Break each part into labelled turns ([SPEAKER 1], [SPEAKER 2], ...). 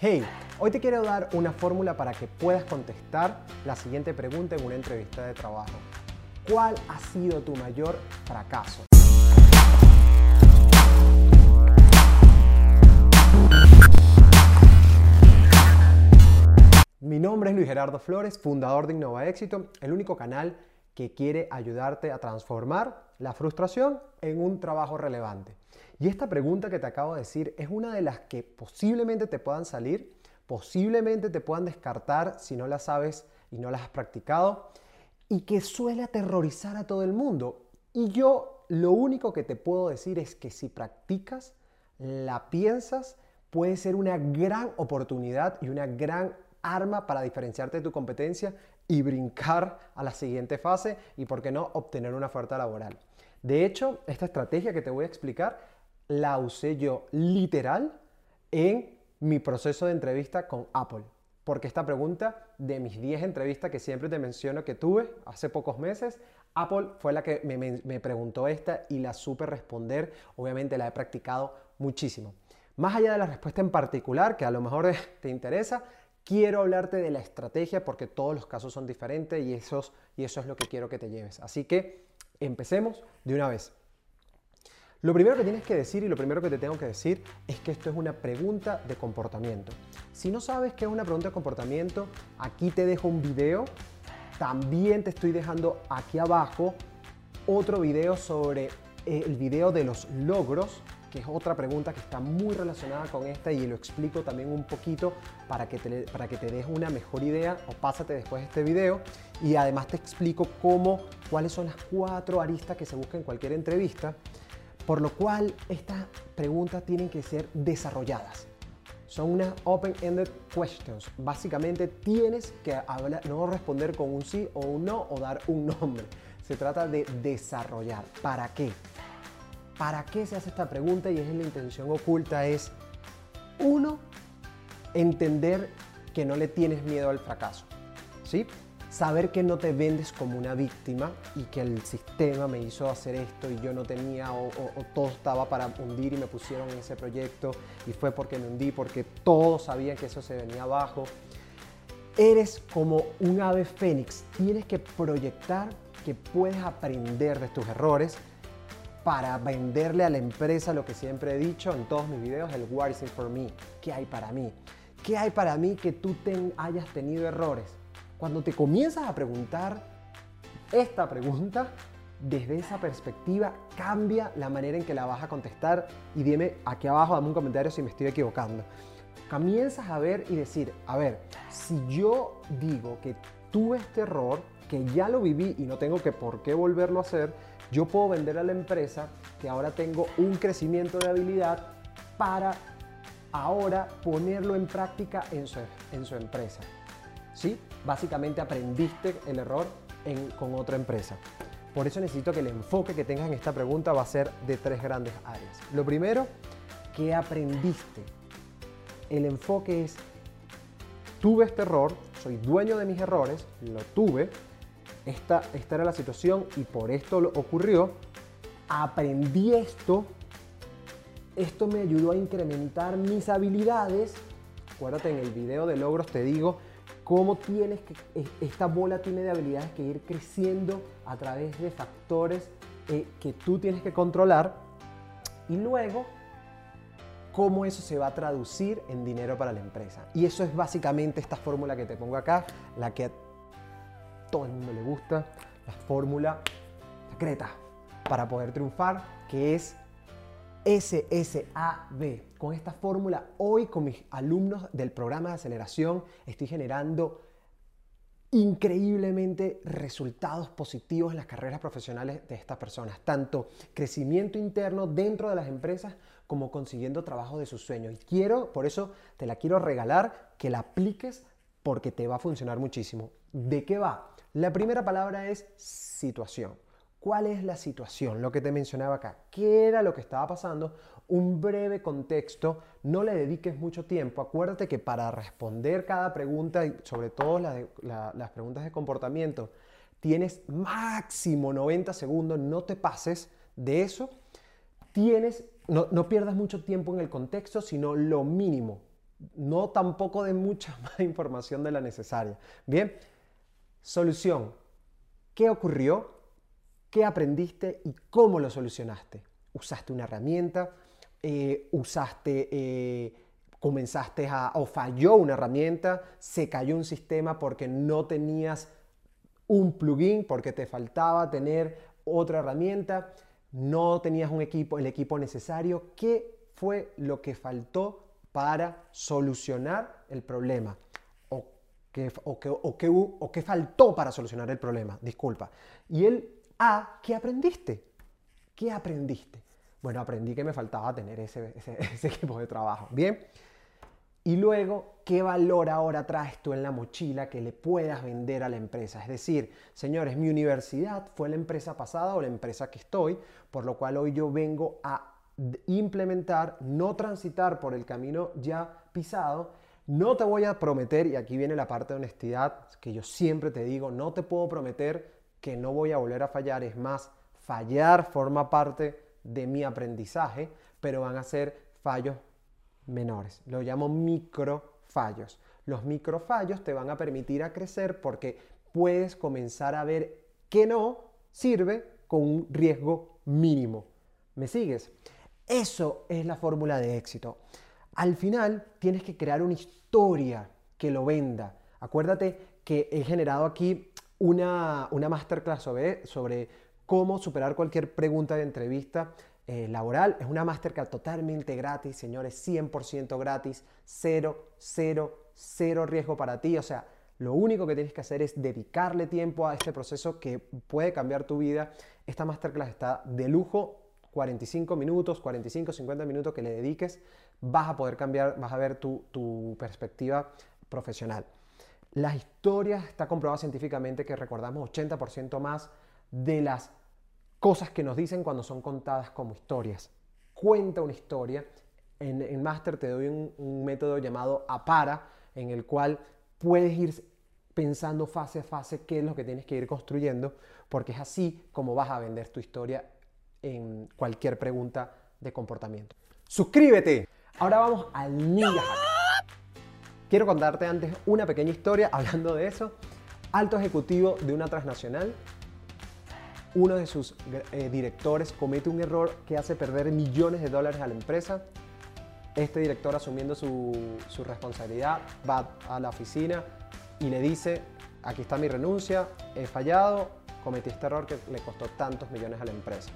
[SPEAKER 1] Hey, hoy te quiero dar una fórmula para que puedas contestar la siguiente pregunta en una entrevista de trabajo. ¿Cuál ha sido tu mayor fracaso? Mi nombre es Luis Gerardo Flores, fundador de Innova Éxito, el único canal que quiere ayudarte a transformar la frustración en un trabajo relevante. Y esta pregunta que te acabo de decir es una de las que posiblemente te puedan salir, posiblemente te puedan descartar si no la sabes y no las has practicado, y que suele aterrorizar a todo el mundo. Y yo lo único que te puedo decir es que si practicas, la piensas, puede ser una gran oportunidad y una gran arma para diferenciarte de tu competencia y brincar a la siguiente fase y, por qué no, obtener una oferta laboral. De hecho, esta estrategia que te voy a explicar la usé yo literal en mi proceso de entrevista con Apple. Porque esta pregunta de mis 10 entrevistas que siempre te menciono que tuve hace pocos meses, Apple fue la que me, preguntó esta y la supe responder. Obviamente la he practicado muchísimo. Más allá de la respuesta en particular, que a lo mejor te interesa, quiero hablarte de la estrategia porque todos los casos son diferentes y, esos, y eso es lo que quiero que te lleves. Así que empecemos de una vez. Lo primero que tienes que decir y lo primero que te tengo que decir es que esto es una pregunta de comportamiento. Si no sabes qué es una pregunta de comportamiento, aquí te dejo un video. También te estoy dejando aquí abajo otro video sobre el video de los logros, que es otra pregunta que está muy relacionada con esta y lo explico también un poquito para que te, para que te des una mejor idea o pásate después de este video y además te explico cómo, cuáles son las cuatro aristas que se buscan en cualquier entrevista por lo cual estas preguntas tienen que ser desarrolladas. Son unas open-ended questions. Básicamente tienes que no responder con un sí o un no o dar un nombre. Se trata de desarrollar. ¿Para qué? ¿Para qué se hace esta pregunta? Y es la intención oculta es, uno, entender que no le tienes miedo al fracaso. ¿Sí? Saber que no te vendes como una víctima y que el sistema me hizo hacer esto y yo no tenía o, todo estaba para hundir y me pusieron en ese proyecto y fue porque me hundí, porque todos sabían que eso se venía abajo. Eres como un ave fénix, tienes que proyectar que puedes aprender de tus errores para venderle a la empresa lo que siempre he dicho en todos mis videos, el what is for me, ¿qué hay para mí? ¿Qué hay para mí que tú hayas tenido errores? Cuando te comienzas a preguntar esta pregunta, desde esa perspectiva cambia la manera en que la vas a contestar y dime aquí abajo, dame un comentario si me estoy equivocando. Comienzas a ver y decir, a ver, si yo digo que tuve este error, que ya lo viví y no tengo que por qué volverlo a hacer, yo puedo vender a la empresa que ahora tengo un crecimiento de habilidad para ahora ponerlo en práctica en su, en su empresa. ¿Sí? básicamente aprendiste el error con otra empresa. Por eso necesito que el enfoque que tengas en esta pregunta va a ser de tres grandes áreas. Lo primero, ¿qué aprendiste? El enfoque es, tuve este error, soy dueño de mis errores, lo tuve, esta, era la situación y por esto lo ocurrió, aprendí esto, esto me ayudó a incrementar mis habilidades. Acuérdate, en el video de logros te digo cómo tienes que, esta bola tiene de habilidades que ir creciendo a través de factores eh, que tú tienes que controlar y luego cómo eso se va a traducir en dinero para la empresa. Y eso es básicamente esta fórmula que te pongo acá, la que a todo el mundo le gusta, la fórmula secreta para poder triunfar, que es SSAB. Con esta fórmula, hoy con mis alumnos del programa de aceleración estoy generando increíblemente resultados positivos en las carreras profesionales de estas personas, tanto crecimiento interno dentro de las empresas como consiguiendo trabajo de sus sueños. Y quiero, por eso te la quiero regalar, que la apliques porque te va a funcionar muchísimo. ¿De qué va? La primera palabra es situación. ¿Cuál es la situación? Lo que te mencionaba acá. ¿Qué era lo que estaba pasando? Un breve contexto. No le dediques mucho tiempo. Acuérdate que para responder cada pregunta, sobre todo las preguntas de comportamiento, tienes máximo 90 segundos. No te pases de eso. Tienes, no pierdas mucho tiempo en el contexto, sino lo mínimo. no tampoco de mucha más información de la necesaria. Bien, solución. ¿Qué ocurrió? ¿Qué aprendiste y cómo lo solucionaste? ¿Usaste una herramienta? Eh, ¿Usaste, eh, comenzaste a, o falló una herramienta? ¿Se cayó un sistema porque no tenías un plugin, porque te faltaba tener otra herramienta? ¿No tenías un equipo, el equipo necesario? ¿Qué fue lo que faltó para solucionar el problema? ¿O qué, o qué, o qué faltó para solucionar el problema? Disculpa. Y el A, ¿qué aprendiste? ¿Qué aprendiste? Bueno, aprendí que me faltaba tener ese, ese, equipo de trabajo. Bien. Y luego, ¿qué valor ahora traes tú en la mochila que le puedas vender a la empresa? Es decir, señores, mi universidad fue la empresa pasada o la empresa que estoy, por lo cual hoy yo vengo a implementar, no transitar por el camino ya pisado. No te voy a prometer, y aquí viene la parte de honestidad que yo siempre te digo, no te puedo prometer que no voy a volver a fallar, es más, fallar forma parte de mi aprendizaje, pero van a ser fallos menores. Lo llamo microfallos. Los microfallos te van a permitir a crecer porque puedes comenzar a ver que no sirve con un riesgo mínimo. ¿Me sigues? Eso es la fórmula de éxito. Al final tienes que crear una historia que lo venda. Acuérdate que he generado aquí una, una masterclass sobre, cómo superar cualquier pregunta de entrevista eh, laboral. Es una masterclass totalmente gratis, señores, 100% gratis, cero, cero, cero riesgo para ti. O sea, lo único que tienes que hacer es dedicarle tiempo a este proceso que puede cambiar tu vida. Esta masterclass está de lujo 45 minutos, 45, 50 minutos que le dediques, vas a poder cambiar, vas a ver tu, perspectiva profesional. Las historias, está comprobado científicamente que recordamos 80% más de las cosas que nos dicen cuando son contadas como historias. Cuenta una historia. En, en Master te doy un, método llamado APARA, en el cual puedes ir pensando fase a fase qué es lo que tienes que ir construyendo, porque es así como vas a vender tu historia en cualquier pregunta de comportamiento. Suscríbete. Ahora vamos al Ninja. Quiero contarte antes una pequeña historia hablando de eso. Alto ejecutivo de una transnacional, uno de sus eh, directores comete un error que hace perder millones de dólares a la empresa. Este director asumiendo su, su responsabilidad va a la oficina y le dice, aquí está mi renuncia, he fallado, cometí este error que le costó tantos millones a la empresa.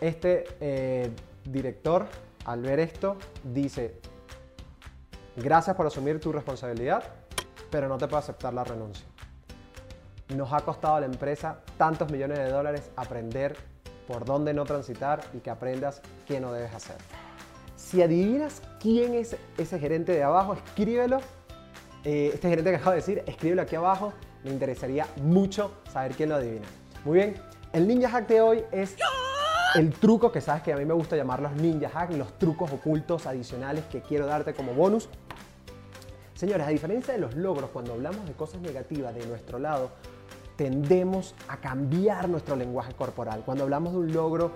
[SPEAKER 1] Este eh, director, al ver esto, dice, gracias por asumir tu responsabilidad, pero no te puedo aceptar la renuncia. Nos ha costado a la empresa tantos millones de dólares aprender por dónde no transitar y que aprendas qué no debes hacer. Si adivinas quién es ese gerente de abajo, escríbelo. Eh, este gerente que acabo de decir, escríbelo aquí abajo. Me interesaría mucho saber quién lo adivina. Muy bien, el ninja hack de hoy es el truco que sabes que a mí me gusta llamar los ninja hacks, los trucos ocultos adicionales que quiero darte como bonus. Señores, a diferencia de los logros, cuando hablamos de cosas negativas de nuestro lado, tendemos a cambiar nuestro lenguaje corporal. Cuando hablamos de un logro,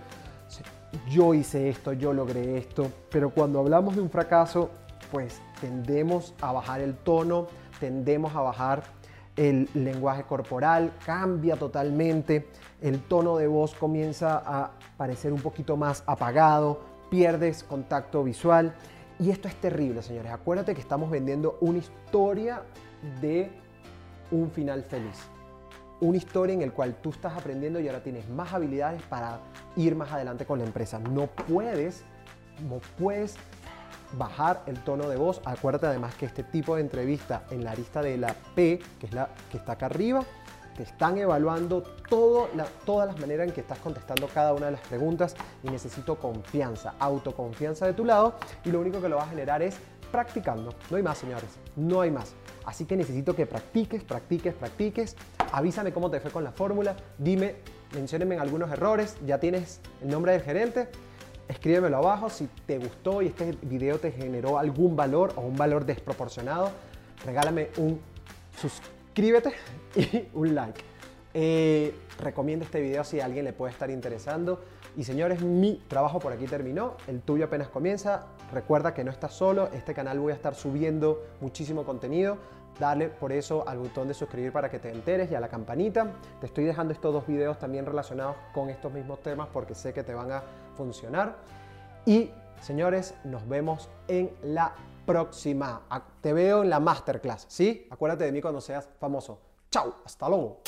[SPEAKER 1] yo hice esto, yo logré esto, pero cuando hablamos de un fracaso, pues tendemos a bajar el tono, tendemos a bajar el lenguaje corporal, cambia totalmente, el tono de voz comienza a parecer un poquito más apagado, pierdes contacto visual y esto es terrible, señores. Acuérdate que estamos vendiendo una historia de un final feliz. Una historia en la cual tú estás aprendiendo y ahora tienes más habilidades para ir más adelante con la empresa. No puedes, no puedes bajar el tono de voz. Acuérdate además que este tipo de entrevista en la arista de la P, que es la que está acá arriba, te están evaluando todo todas las maneras en que estás contestando cada una de las preguntas y necesito confianza, autoconfianza de tu lado y lo único que lo va a generar es practicando. No hay más, señores, no hay más. Así que necesito que practiques, practiques, practiques. Avísame cómo te fue con la fórmula. Dime, menciónenme algunos errores. Ya tienes el nombre del gerente escríbemelo abajo si te gustó y este video te generó algún valor o un valor desproporcionado. Regálame un suscríbete y un like. Eh, recomiendo este video si a alguien le puede estar interesando. Y señores, mi trabajo por aquí terminó, el tuyo apenas comienza. Recuerda que no estás solo, este canal voy a estar subiendo muchísimo contenido. Dale por eso al botón de suscribir para que te enteres y a la campanita. Te estoy dejando estos dos videos también relacionados con estos mismos temas porque sé que te van a funcionar. Y señores, nos vemos en la próxima. Te veo en la masterclass, ¿sí? Acuérdate de mí cuando seas famoso. Chao, hasta luego.